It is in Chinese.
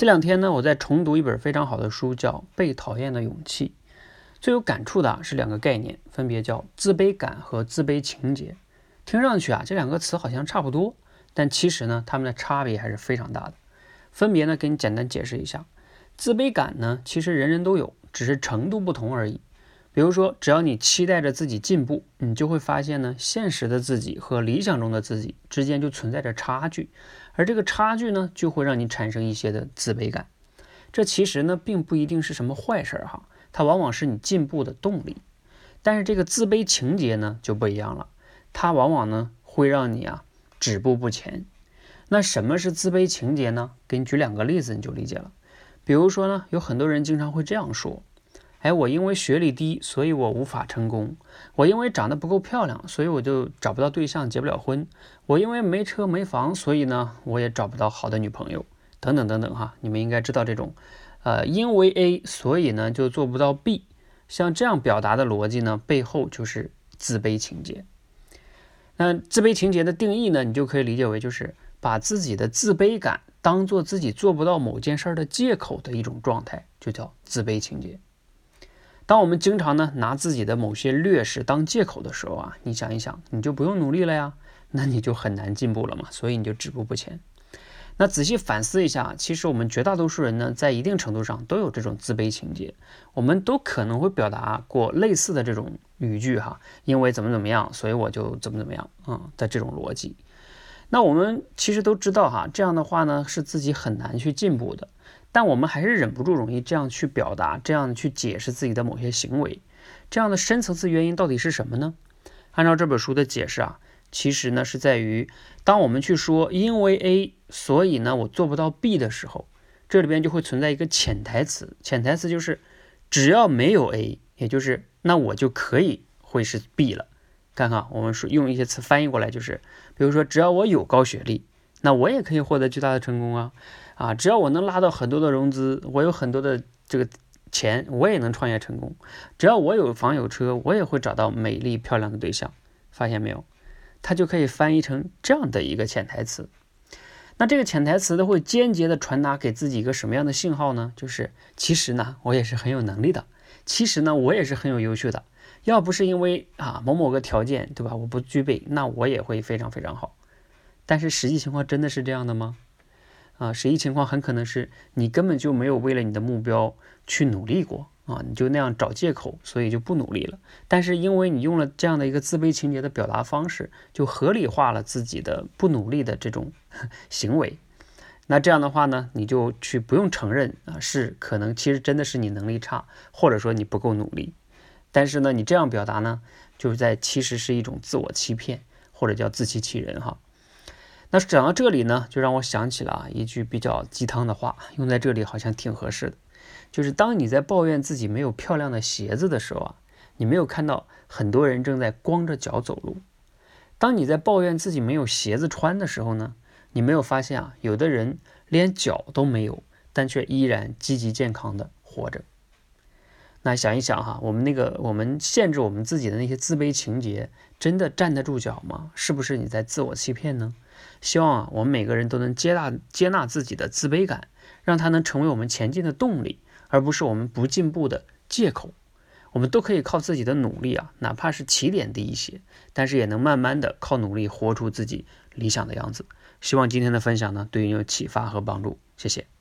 这两天呢，我在重读一本非常好的书，叫《被讨厌的勇气》。最有感触的是两个概念，分别叫自卑感和自卑情节。听上去啊，这两个词好像差不多，但其实呢，它们的差别还是非常大的。分别呢，给你简单解释一下。自卑感呢，其实人人都有，只是程度不同而已。比如说，只要你期待着自己进步，你就会发现呢，现实的自己和理想中的自己之间就存在着差距，而这个差距呢，就会让你产生一些的自卑感。这其实呢，并不一定是什么坏事儿哈，它往往是你进步的动力。但是这个自卑情节呢，就不一样了，它往往呢，会让你啊止步不前。那什么是自卑情节呢？给你举两个例子，你就理解了。比如说呢，有很多人经常会这样说。哎，我因为学历低，所以我无法成功；我因为长得不够漂亮，所以我就找不到对象，结不了婚；我因为没车没房，所以呢，我也找不到好的女朋友，等等等等哈。你们应该知道这种，呃，因为 A，所以呢就做不到 B，像这样表达的逻辑呢，背后就是自卑情节。那自卑情节的定义呢，你就可以理解为就是把自己的自卑感当做自己做不到某件事儿的借口的一种状态，就叫自卑情节。当我们经常呢拿自己的某些劣势当借口的时候啊，你想一想，你就不用努力了呀，那你就很难进步了嘛，所以你就止步不前。那仔细反思一下，其实我们绝大多数人呢，在一定程度上都有这种自卑情节，我们都可能会表达过类似的这种语句哈，因为怎么怎么样，所以我就怎么怎么样啊的这种逻辑。那我们其实都知道哈，这样的话呢，是自己很难去进步的。但我们还是忍不住容易这样去表达，这样去解释自己的某些行为，这样的深层次原因到底是什么呢？按照这本书的解释啊，其实呢是在于，当我们去说因为 A，所以呢我做不到 B 的时候，这里边就会存在一个潜台词，潜台词就是只要没有 A，也就是那我就可以会是 B 了。看看我们说用一些词翻译过来就是，比如说只要我有高学历，那我也可以获得巨大的成功啊。啊，只要我能拉到很多的融资，我有很多的这个钱，我也能创业成功。只要我有房有车，我也会找到美丽漂亮的对象。发现没有？它就可以翻译成这样的一个潜台词。那这个潜台词都，会间接的传达给自己一个什么样的信号呢？就是其实呢，我也是很有能力的。其实呢，我也是很有优秀的。要不是因为啊某某个条件，对吧？我不具备，那我也会非常非常好。但是实际情况真的是这样的吗？啊，实际情况很可能是你根本就没有为了你的目标去努力过啊，你就那样找借口，所以就不努力了。但是因为你用了这样的一个自卑情节的表达方式，就合理化了自己的不努力的这种行为。那这样的话呢，你就去不用承认啊，是可能其实真的是你能力差，或者说你不够努力。但是呢，你这样表达呢，就是在其实是一种自我欺骗，或者叫自欺欺人哈。那讲到这里呢，就让我想起了啊一句比较鸡汤的话，用在这里好像挺合适的。就是当你在抱怨自己没有漂亮的鞋子的时候啊，你没有看到很多人正在光着脚走路；当你在抱怨自己没有鞋子穿的时候呢，你没有发现啊，有的人连脚都没有，但却依然积极健康的活着。那想一想哈，我们那个我们限制我们自己的那些自卑情节，真的站得住脚吗？是不是你在自我欺骗呢？希望啊，我们每个人都能接纳接纳自己的自卑感，让它能成为我们前进的动力，而不是我们不进步的借口。我们都可以靠自己的努力啊，哪怕是起点低一些，但是也能慢慢的靠努力活出自己理想的样子。希望今天的分享呢，对你有启发和帮助。谢谢。